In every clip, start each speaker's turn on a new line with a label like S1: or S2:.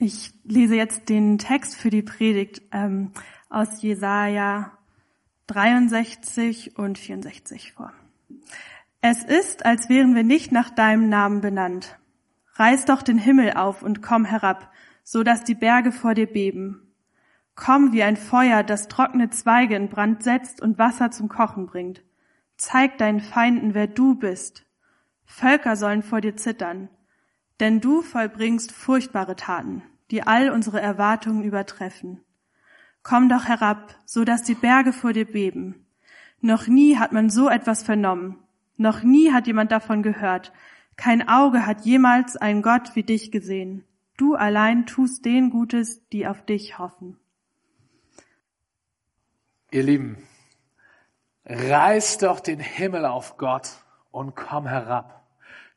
S1: Ich lese jetzt den Text für die Predigt ähm, aus Jesaja 63 und 64 vor. Es ist, als wären wir nicht nach deinem Namen benannt. Reiß doch den Himmel auf und komm herab, so dass die Berge vor dir beben. Komm wie ein Feuer, das trockene Zweige in Brand setzt und Wasser zum Kochen bringt. Zeig deinen Feinden, wer du bist. Völker sollen vor dir zittern. Denn du vollbringst furchtbare Taten, die all unsere Erwartungen übertreffen. Komm doch herab, so dass die Berge vor dir beben. Noch nie hat man so etwas vernommen. Noch nie hat jemand davon gehört. Kein Auge hat jemals einen Gott wie dich gesehen. Du allein tust den Gutes, die auf dich hoffen.
S2: Ihr Lieben, reiß doch den Himmel auf Gott und komm herab.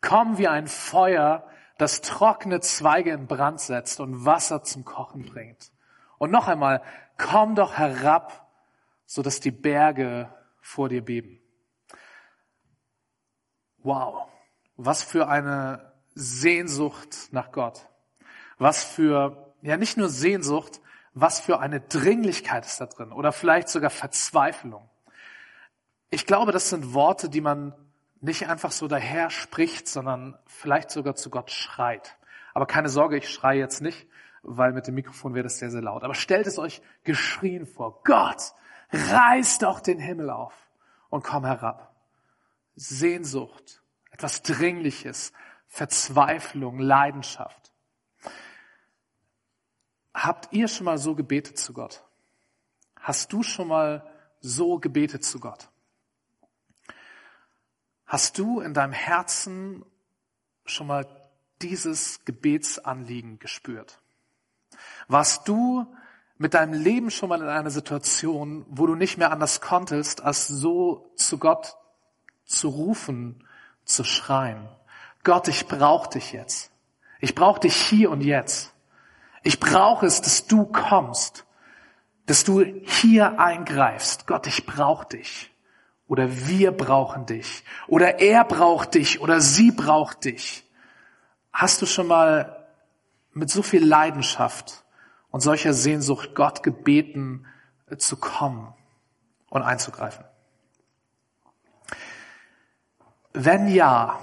S2: Komm wie ein Feuer, das trockene Zweige in Brand setzt und Wasser zum Kochen bringt. Und noch einmal, komm doch herab, so dass die Berge vor dir beben. Wow, was für eine Sehnsucht nach Gott. Was für, ja nicht nur Sehnsucht, was für eine Dringlichkeit ist da drin oder vielleicht sogar Verzweiflung. Ich glaube, das sind Worte, die man nicht einfach so daher spricht, sondern vielleicht sogar zu Gott schreit. Aber keine Sorge, ich schreie jetzt nicht, weil mit dem Mikrofon wäre das sehr, sehr laut. Aber stellt es euch geschrien vor. Gott, reiß doch den Himmel auf und komm herab. Sehnsucht, etwas Dringliches, Verzweiflung, Leidenschaft. Habt ihr schon mal so gebetet zu Gott? Hast du schon mal so gebetet zu Gott? Hast du in deinem Herzen schon mal dieses Gebetsanliegen gespürt? Warst du mit deinem Leben schon mal in einer Situation, wo du nicht mehr anders konntest, als so zu Gott zu rufen, zu schreien? Gott, ich brauche dich jetzt. Ich brauche dich hier und jetzt. Ich brauche es, dass du kommst, dass du hier eingreifst. Gott, ich brauche dich oder wir brauchen dich oder er braucht dich oder sie braucht dich. Hast du schon mal mit so viel Leidenschaft und solcher Sehnsucht Gott gebeten äh, zu kommen und einzugreifen? Wenn ja,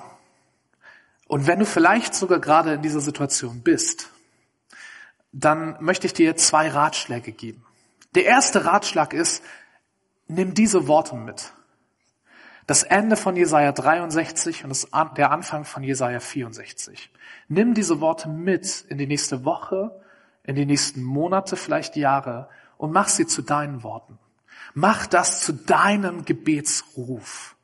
S2: und wenn du vielleicht sogar gerade in dieser Situation bist, dann möchte ich dir zwei Ratschläge geben. Der erste Ratschlag ist, nimm diese Worte mit. Das Ende von Jesaja 63 und das, der Anfang von Jesaja 64. Nimm diese Worte mit in die nächste Woche, in die nächsten Monate, vielleicht Jahre und mach sie zu deinen Worten. Mach das zu deinem Gebetsruf,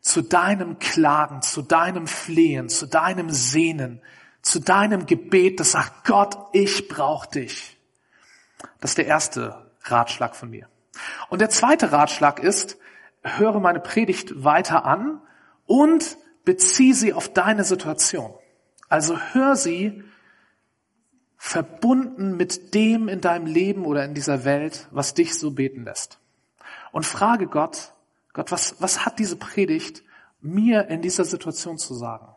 S2: zu deinem Klagen, zu deinem Flehen, zu deinem Sehnen, zu deinem Gebet, das sagt, Gott, ich brauche dich. Das ist der erste Ratschlag von mir. Und der zweite Ratschlag ist, höre meine Predigt weiter an und beziehe sie auf deine Situation. Also hör sie verbunden mit dem in deinem Leben oder in dieser Welt, was dich so beten lässt. Und frage Gott, Gott, was, was hat diese Predigt mir in dieser Situation zu sagen?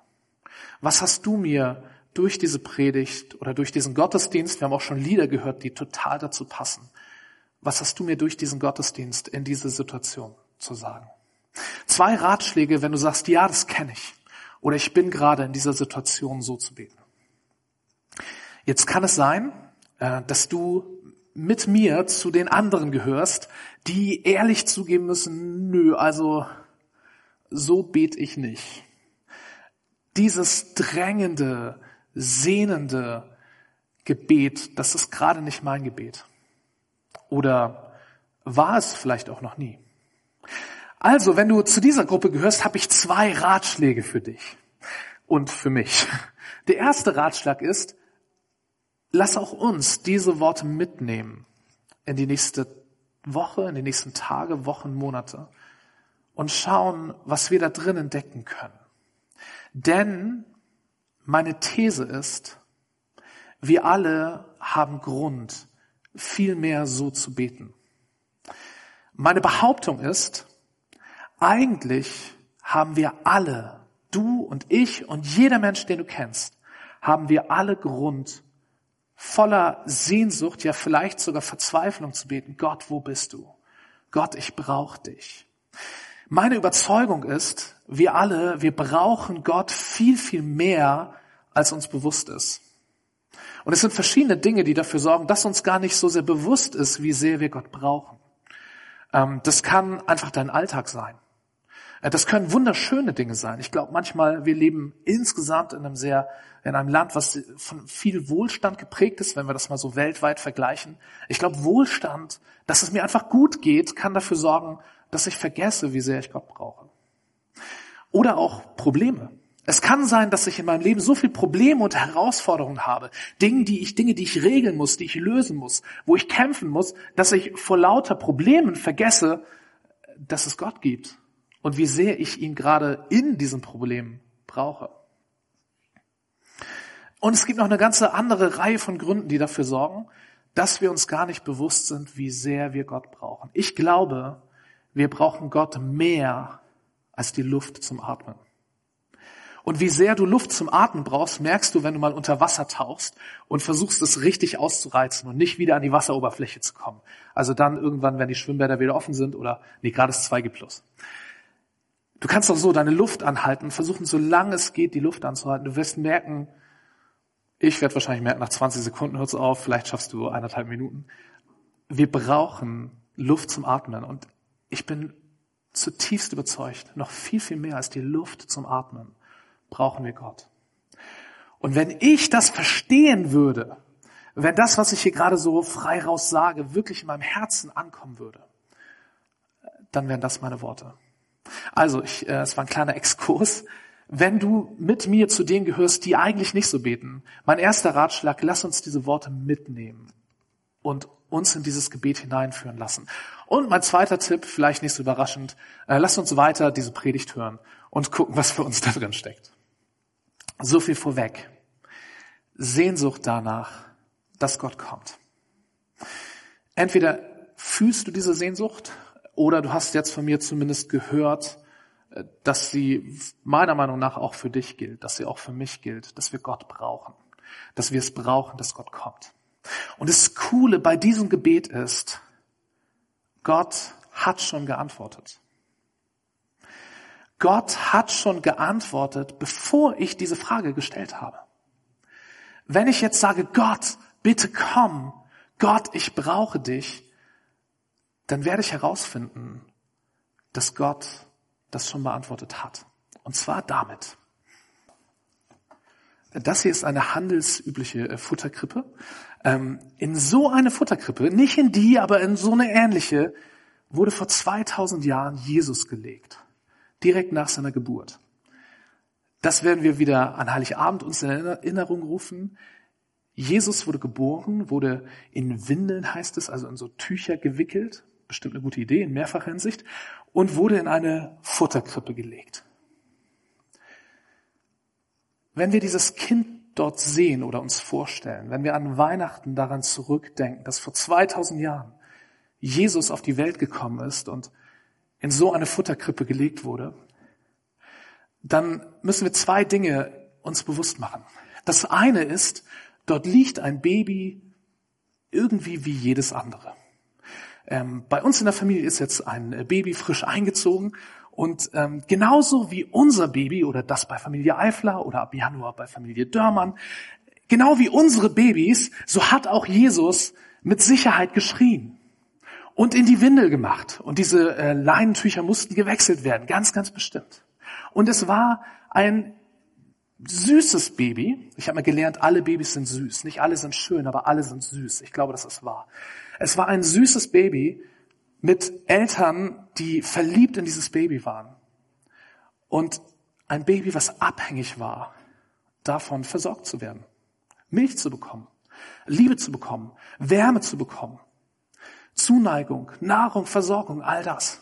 S2: Was hast du mir durch diese Predigt oder durch diesen Gottesdienst, wir haben auch schon Lieder gehört, die total dazu passen. Was hast du mir durch diesen Gottesdienst in diese Situation zu sagen. Zwei Ratschläge, wenn du sagst, ja, das kenne ich. Oder ich bin gerade in dieser Situation so zu beten. Jetzt kann es sein, äh, dass du mit mir zu den anderen gehörst, die ehrlich zugeben müssen, nö, also so bete ich nicht. Dieses drängende, sehnende Gebet, das ist gerade nicht mein Gebet. Oder war es vielleicht auch noch nie. Also, wenn du zu dieser Gruppe gehörst, habe ich zwei Ratschläge für dich und für mich. Der erste Ratschlag ist, lass auch uns diese Worte mitnehmen in die nächste Woche, in die nächsten Tage, Wochen, Monate und schauen, was wir da drin entdecken können. Denn meine These ist, wir alle haben Grund, viel mehr so zu beten. Meine Behauptung ist, eigentlich haben wir alle, du und ich und jeder Mensch, den du kennst, haben wir alle Grund voller Sehnsucht, ja vielleicht sogar Verzweiflung zu beten, Gott, wo bist du? Gott, ich brauche dich. Meine Überzeugung ist, wir alle, wir brauchen Gott viel, viel mehr, als uns bewusst ist. Und es sind verschiedene Dinge, die dafür sorgen, dass uns gar nicht so sehr bewusst ist, wie sehr wir Gott brauchen. Ähm, das kann einfach dein Alltag sein. Das können wunderschöne Dinge sein. Ich glaube manchmal, wir leben insgesamt in einem sehr, in einem Land, was von viel Wohlstand geprägt ist, wenn wir das mal so weltweit vergleichen. Ich glaube, Wohlstand, dass es mir einfach gut geht, kann dafür sorgen, dass ich vergesse, wie sehr ich Gott brauche. Oder auch Probleme. Es kann sein, dass ich in meinem Leben so viel Probleme und Herausforderungen habe, Dinge, die ich, Dinge, die ich regeln muss, die ich lösen muss, wo ich kämpfen muss, dass ich vor lauter Problemen vergesse, dass es Gott gibt und wie sehr ich ihn gerade in diesem Problem brauche. Und es gibt noch eine ganze andere Reihe von Gründen, die dafür sorgen, dass wir uns gar nicht bewusst sind, wie sehr wir Gott brauchen. Ich glaube, wir brauchen Gott mehr als die Luft zum Atmen. Und wie sehr du Luft zum Atmen brauchst, merkst du, wenn du mal unter Wasser tauchst und versuchst es richtig auszureizen und nicht wieder an die Wasseroberfläche zu kommen. Also dann irgendwann, wenn die Schwimmbäder wieder offen sind oder, nee, gerade ist 2G+. Du kannst auch so deine Luft anhalten, versuchen, solange es geht, die Luft anzuhalten. Du wirst merken, ich werde wahrscheinlich merken, nach 20 Sekunden hört es auf, vielleicht schaffst du eineinhalb Minuten. Wir brauchen Luft zum Atmen und ich bin zutiefst überzeugt, noch viel, viel mehr als die Luft zum Atmen brauchen wir Gott. Und wenn ich das verstehen würde, wenn das, was ich hier gerade so frei raus sage, wirklich in meinem Herzen ankommen würde, dann wären das meine Worte. Also, ich, äh, es war ein kleiner Exkurs. Wenn du mit mir zu denen gehörst, die eigentlich nicht so beten, mein erster Ratschlag, lass uns diese Worte mitnehmen und uns in dieses Gebet hineinführen lassen. Und mein zweiter Tipp, vielleicht nicht so überraschend, äh, lass uns weiter diese Predigt hören und gucken, was für uns da drin steckt. So viel vorweg. Sehnsucht danach, dass Gott kommt. Entweder fühlst du diese Sehnsucht oder du hast jetzt von mir zumindest gehört, äh, dass sie meiner Meinung nach auch für dich gilt, dass sie auch für mich gilt, dass wir Gott brauchen, dass wir es brauchen, dass Gott kommt. Und das Coole bei diesem Gebet ist, Gott hat schon geantwortet. Gott hat schon geantwortet, bevor ich diese Frage gestellt habe. Wenn ich jetzt sage, Gott, bitte komm, Gott, ich brauche dich, dann werde ich herausfinden, dass Gott das schon beantwortet hat. Und zwar damit. Das hier ist eine handelsübliche äh, Futterkrippe. Ähm, in so eine Futterkrippe, nicht in die, aber in so eine ähnliche, wurde vor 2000 Jahren Jesus gelegt. Direkt nach seiner Geburt. Das werden wir wieder an Heiligabend uns in Erinnerung rufen. Jesus wurde geboren, wurde in Windeln, heißt es, also in so Tücher gewickelt, bestimmt eine gute Idee in mehrfacher Hinsicht, und wurde in eine Futterkrippe gelegt. Wenn wir dieses Kind dort sehen oder uns vorstellen, wenn wir an Weihnachten daran zurückdenken, dass vor 2000 Jahren Jesus auf die Welt gekommen ist und in so eine Futterkrippe gelegt wurde, dann müssen wir zwei Dinge uns bewusst machen. Das eine ist, dort liegt ein Baby irgendwie wie jedes andere. Ähm, bei uns in der Familie ist jetzt ein äh, Baby frisch eingezogen und ähm, genauso wie unser Baby oder das bei Familie Eifler oder ab Januar bei Familie Dörmann, genau wie unsere Babys, so hat auch Jesus mit Sicherheit geschrien und in die Windel gemacht. Und diese äh, Leinentücher mussten gewechselt werden, ganz, ganz bestimmt. Und es war ein süßes Baby. Ich habe mal gelernt, alle Babys sind süß. Nicht alle sind schön, aber alle sind süß. Ich glaube, das ist wahr. Es war ein süßes Baby mit Eltern, die verliebt in dieses Baby waren. Und ein Baby, was abhängig war, davon versorgt zu werden. Milch zu bekommen, Liebe zu bekommen, Wärme zu bekommen, Zuneigung, Nahrung, Versorgung, all das.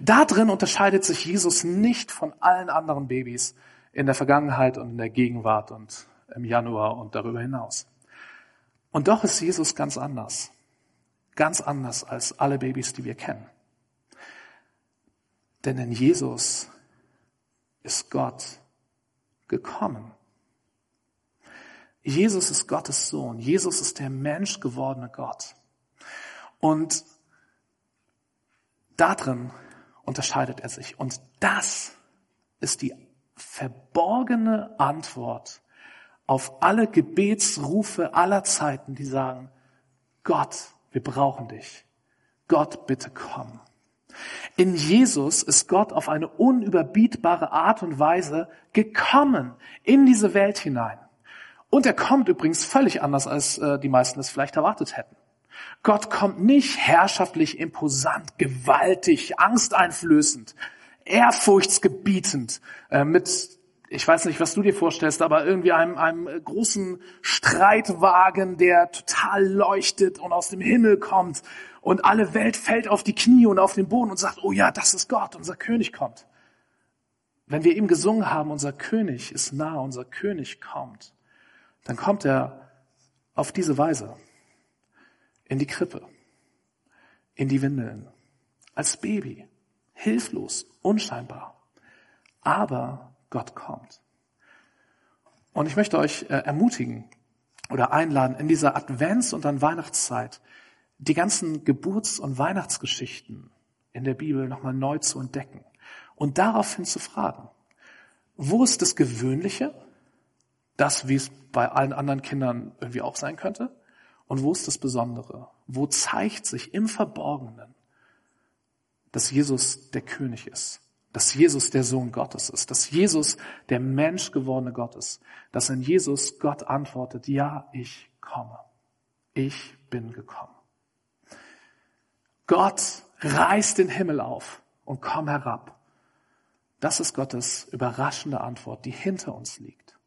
S2: Da drin unterscheidet sich Jesus nicht von allen anderen Babys in der Vergangenheit und in der Gegenwart und im Januar und darüber hinaus. Und doch ist Jesus ganz anders. Ganz anders als alle Babys, die wir kennen. Denn in Jesus ist Gott gekommen. Jesus ist Gottes Sohn. Jesus ist der Mensch gewordene Gott. Und darin unterscheidet er sich. Und das ist die verborgene Antwort auf alle Gebetsrufe aller Zeiten, die sagen, Gott, wir brauchen dich. Gott, bitte komm. In Jesus ist Gott auf eine unüberbietbare Art und Weise gekommen in diese Welt hinein. Und er kommt übrigens völlig anders, als äh, die meisten es vielleicht erwartet hätten. Gott kommt nicht herrschaftlich, imposant, gewaltig, angsteinflößend, ehrfurchtsgebietend, äh, mit, ich weiß nicht, was du dir vorstellst, aber irgendwie einem, einem großen Streitwagen, der total leuchtet und aus dem Himmel kommt und alle Welt fällt auf die Knie und auf den Boden und sagt, oh ja, das ist Gott, unser König kommt. Wenn wir ihm gesungen haben, unser König ist nah, unser König kommt, dann kommt er auf diese Weise in die Krippe, in die Windeln, als Baby, hilflos, unscheinbar. Aber Gott kommt. Und ich möchte euch äh, ermutigen oder einladen, in dieser Advents- und dann Weihnachtszeit die ganzen Geburts- und Weihnachtsgeschichten in der Bibel nochmal neu zu entdecken und daraufhin zu fragen, wo ist das Gewöhnliche, das, wie es bei allen anderen Kindern irgendwie auch sein könnte, und wo ist das Besondere? Wo zeigt sich im Verborgenen, dass Jesus der König ist, dass Jesus der Sohn Gottes ist, dass Jesus der Mensch gewordene Gott ist, dass in Jesus Gott antwortet, ja, ich komme. Ich bin gekommen. Gott reißt den Himmel auf und komm herab. Das ist Gottes überraschende Antwort, die hinter uns liegt.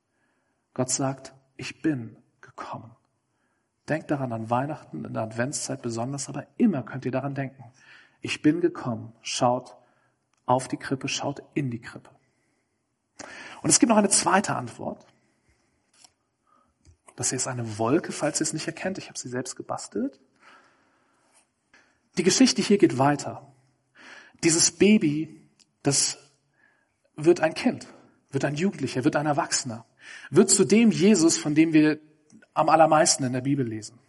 S2: Gott sagt, ich bin gekommen. Denkt daran an Weihnachten, in der Adventszeit besonders, aber immer könnt ihr daran denken. Ich bin gekommen. Schaut auf die Krippe, schaut in die Krippe. Und es gibt noch eine zweite Antwort. Das hier ist eine Wolke, falls ihr es nicht erkennt. Ich habe sie selbst gebastelt. Die Geschichte hier geht weiter. Dieses Baby, das wird ein Kind, wird ein Jugendlicher, wird ein Erwachsener, wird zu dem Jesus, von dem wir am allermeisten in der Bibel lesen.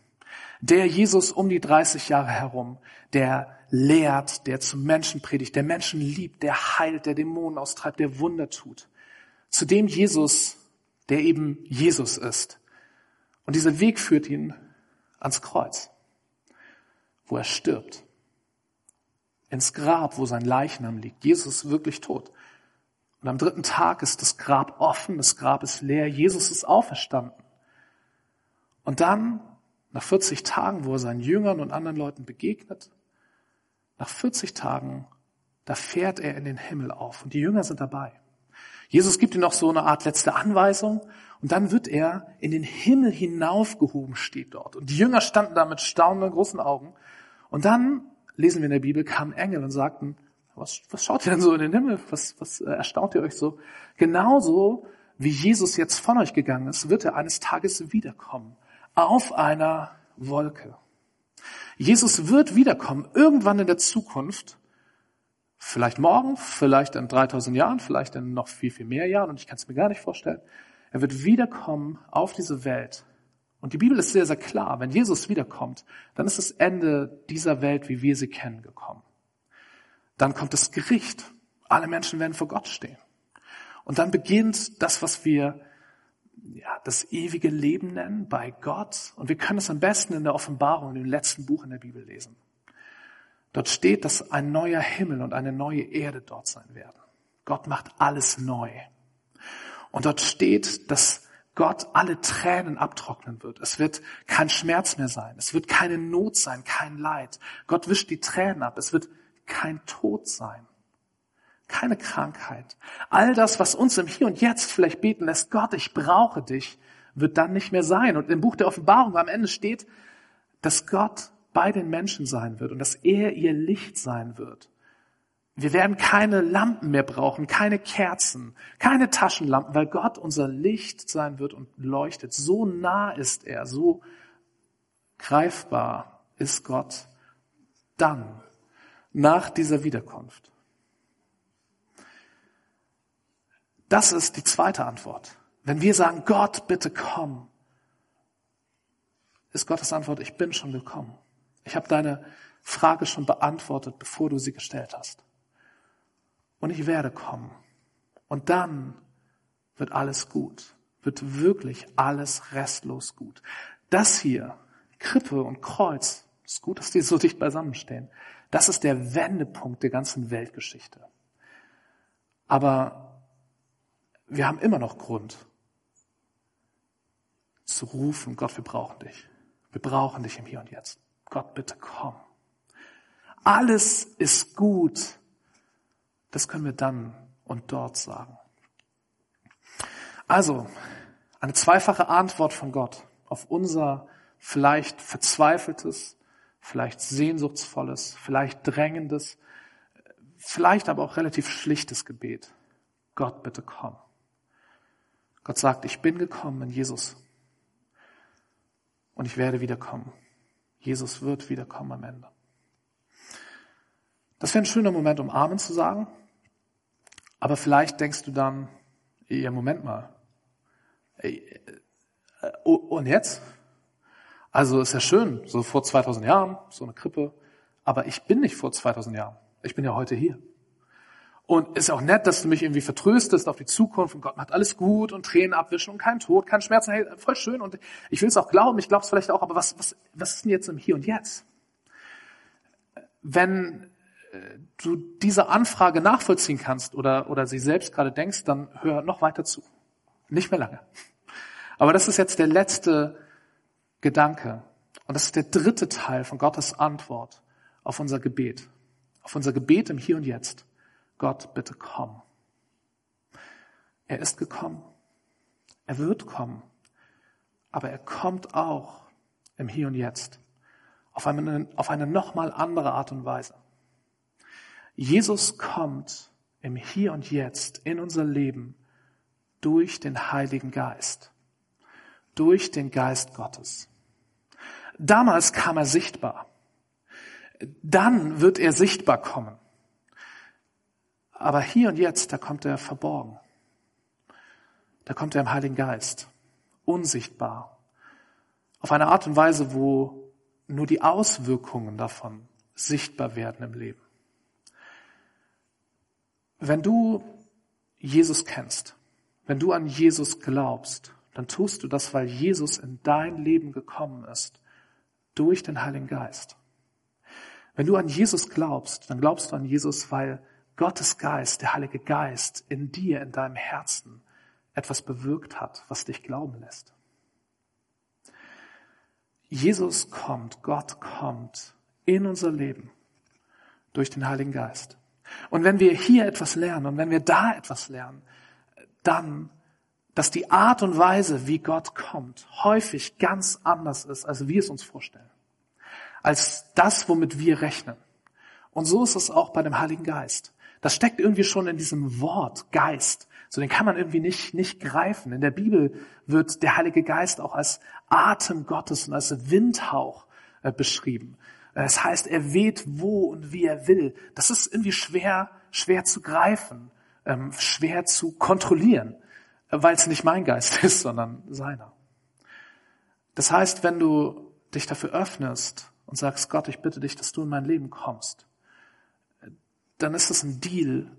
S2: Der Jesus um die 30 Jahre herum, der lehrt, der zum Menschen predigt, der Menschen liebt, der heilt, der Dämonen austreibt, der Wunder tut. Zu dem Jesus, der eben Jesus ist. Und dieser Weg führt ihn ans Kreuz wo er stirbt. Ins Grab, wo sein Leichnam liegt. Jesus ist wirklich tot. Und am dritten Tag ist das Grab offen, das Grab ist leer, Jesus ist auferstanden. Und dann, nach 40 Tagen, wo er seinen Jüngern und anderen Leuten begegnet, nach 40 Tagen, da fährt er in den Himmel auf und die Jünger sind dabei. Jesus gibt ihnen noch so eine Art letzte Anweisung und dann wird er in den Himmel hinaufgehoben, steht dort. Und die Jünger standen da mit staunenden großen Augen und dann lesen wir in der Bibel, kamen Engel und sagten, was, was schaut ihr denn so in den Himmel? Was, was äh, erstaunt ihr euch so? Genauso wie Jesus jetzt von euch gegangen ist, wird er eines Tages wiederkommen. Auf einer Wolke. Jesus wird wiederkommen, irgendwann in der Zukunft. Vielleicht morgen, vielleicht in 3000 Jahren, vielleicht in noch viel, viel mehr Jahren. Und ich kann es mir gar nicht vorstellen. Er wird wiederkommen auf diese Welt und die Bibel ist sehr, sehr klar. Wenn Jesus wiederkommt, dann ist das Ende dieser Welt, wie wir sie kennen, gekommen. Dann kommt das Gericht. Alle Menschen werden vor Gott stehen. Und dann beginnt das, was wir ja, das ewige Leben nennen bei Gott. Und wir können es am besten in der Offenbarung, im letzten Buch in der Bibel lesen. Dort steht, dass ein neuer Himmel und eine neue Erde dort sein werden. Gott macht alles neu. Und dort steht, dass Gott alle Tränen abtrocknen wird. Es wird kein Schmerz mehr sein. Es wird keine Not sein, kein Leid. Gott wischt die Tränen ab. Es wird kein Tod sein. Keine Krankheit. All das, was uns im Hier und Jetzt vielleicht beten lässt, Gott, ich brauche dich, wird dann nicht mehr sein. Und im Buch der Offenbarung am Ende steht, dass Gott bei den Menschen sein wird und dass er ihr Licht sein wird. Wir werden keine Lampen mehr brauchen, keine Kerzen, keine Taschenlampen, weil Gott unser Licht sein wird und leuchtet. So nah ist er, so greifbar ist Gott dann, nach dieser Wiederkunft. Das ist die zweite Antwort. Wenn wir sagen, Gott, bitte komm, ist Gottes Antwort, ich bin schon gekommen. Ich habe deine Frage schon beantwortet, bevor du sie gestellt hast. Und ich werde kommen. Und dann wird alles gut, wird wirklich alles restlos gut. Das hier, Krippe und Kreuz, ist gut, dass die so dicht beisammenstehen. Das ist der Wendepunkt der ganzen Weltgeschichte. Aber wir haben immer noch Grund zu rufen, Gott, wir brauchen dich. Wir brauchen dich im Hier und Jetzt. Gott, bitte komm. Alles ist gut. Das können wir dann und dort sagen. Also, eine zweifache Antwort von Gott auf unser vielleicht verzweifeltes, vielleicht sehnsuchtsvolles, vielleicht drängendes, vielleicht aber auch relativ schlichtes Gebet. Gott, bitte komm. Gott sagt, ich bin gekommen in Jesus und ich werde wiederkommen. Jesus wird wiederkommen am Ende. Das wäre ein schöner Moment, um Amen zu sagen. Aber vielleicht denkst du dann, ja, Moment mal. Äh, und jetzt? Also ist ja schön, so vor 2000 Jahren, so eine Krippe. Aber ich bin nicht vor 2000 Jahren. Ich bin ja heute hier. Und ist auch nett, dass du mich irgendwie vertröstest auf die Zukunft und Gott macht alles gut und Tränen abwischen und kein Tod, kein Schmerz. Hey, voll schön und ich will es auch glauben, ich glaube es vielleicht auch, aber was, was, was ist denn jetzt im Hier und Jetzt? Wenn äh, du diese Anfrage nachvollziehen kannst oder, oder sie selbst gerade denkst, dann hör noch weiter zu. Nicht mehr lange. Aber das ist jetzt der letzte Gedanke. Und das ist der dritte Teil von Gottes Antwort auf unser Gebet. Auf unser Gebet im Hier und Jetzt. Gott, bitte komm. Er ist gekommen. Er wird kommen. Aber er kommt auch im Hier und Jetzt. Auf eine, auf eine nochmal andere Art und Weise. Jesus kommt im Hier und Jetzt in unser Leben durch den Heiligen Geist. Durch den Geist Gottes. Damals kam er sichtbar. Dann wird er sichtbar kommen. Aber hier und jetzt, da kommt er verborgen. Da kommt er im Heiligen Geist, unsichtbar, auf eine Art und Weise, wo nur die Auswirkungen davon sichtbar werden im Leben. Wenn du Jesus kennst, wenn du an Jesus glaubst, dann tust du das, weil Jesus in dein Leben gekommen ist, durch den Heiligen Geist. Wenn du an Jesus glaubst, dann glaubst du an Jesus, weil Gottes Geist, der Heilige Geist in dir, in deinem Herzen etwas bewirkt hat, was dich glauben lässt. Jesus kommt, Gott kommt in unser Leben durch den Heiligen Geist. Und wenn wir hier etwas lernen und wenn wir da etwas lernen, dann, dass die Art und Weise, wie Gott kommt, häufig ganz anders ist, als wir es uns vorstellen. Als das, womit wir rechnen. Und so ist es auch bei dem Heiligen Geist. Das steckt irgendwie schon in diesem Wort Geist. So den kann man irgendwie nicht, nicht greifen. In der Bibel wird der Heilige Geist auch als Atem Gottes und als Windhauch äh, beschrieben. Es heißt, er weht wo und wie er will. Das ist irgendwie schwer, schwer zu greifen, ähm, schwer zu kontrollieren, weil es nicht mein Geist ist, sondern seiner. Das heißt, wenn du dich dafür öffnest und sagst, Gott, ich bitte dich, dass du in mein Leben kommst, dann ist es ein Deal,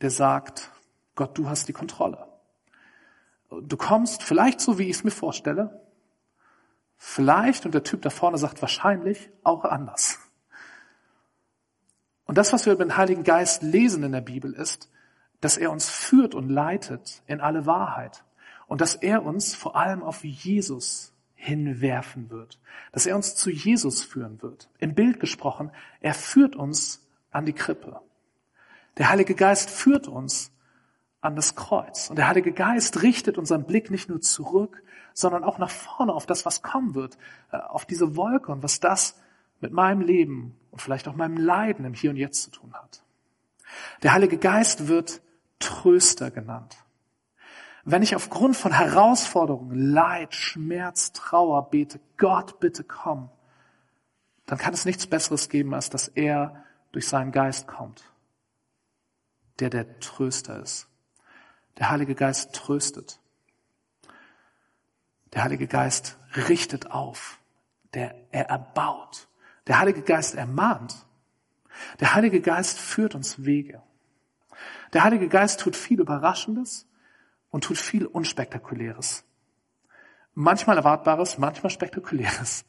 S2: der sagt, Gott, du hast die Kontrolle. Du kommst vielleicht so, wie ich es mir vorstelle, vielleicht, und der Typ da vorne sagt wahrscheinlich, auch anders. Und das, was wir über den Heiligen Geist lesen in der Bibel, ist, dass er uns führt und leitet in alle Wahrheit. Und dass er uns vor allem auf Jesus hinwerfen wird. Dass er uns zu Jesus führen wird. Im Bild gesprochen, er führt uns an die Krippe. Der Heilige Geist führt uns an das Kreuz. Und der Heilige Geist richtet unseren Blick nicht nur zurück, sondern auch nach vorne auf das, was kommen wird, äh, auf diese Wolke und was das mit meinem Leben und vielleicht auch meinem Leiden im Hier und Jetzt zu tun hat. Der Heilige Geist wird Tröster genannt. Wenn ich aufgrund von Herausforderungen, Leid, Schmerz, Trauer bete, Gott bitte komm, dann kann es nichts Besseres geben, als dass er durch seinen Geist kommt der der Tröster ist. Der Heilige Geist tröstet. Der Heilige Geist richtet auf. der er erbaut. Der Heilige Geist ermahnt. Der Heilige Geist führt uns Wege. Der Heilige Geist tut viel Überraschendes und tut viel Unspektakuläres. Manchmal Erwartbares, manchmal Spektakuläres.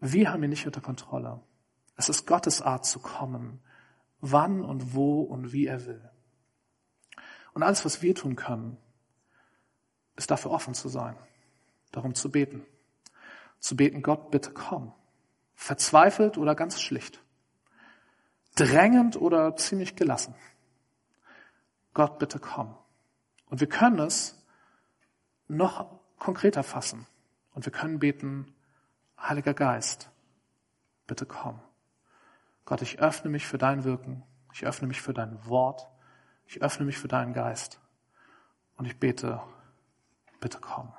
S2: Wir haben ihn nicht unter Kontrolle. Es ist Gottes Art zu kommen, wann und wo und wie er will. Und alles, was wir tun können, ist dafür offen zu sein, darum zu beten. Zu beten, Gott, bitte komm. Verzweifelt oder ganz schlicht. Drängend oder ziemlich gelassen. Gott, bitte komm. Und wir können es noch konkreter fassen. Und wir können beten, Heiliger Geist, bitte komm. Gott, ich öffne mich für dein Wirken. Ich öffne mich für dein Wort. Ich öffne mich für deinen Geist. Und ich bete, bitte komm.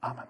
S2: Amen.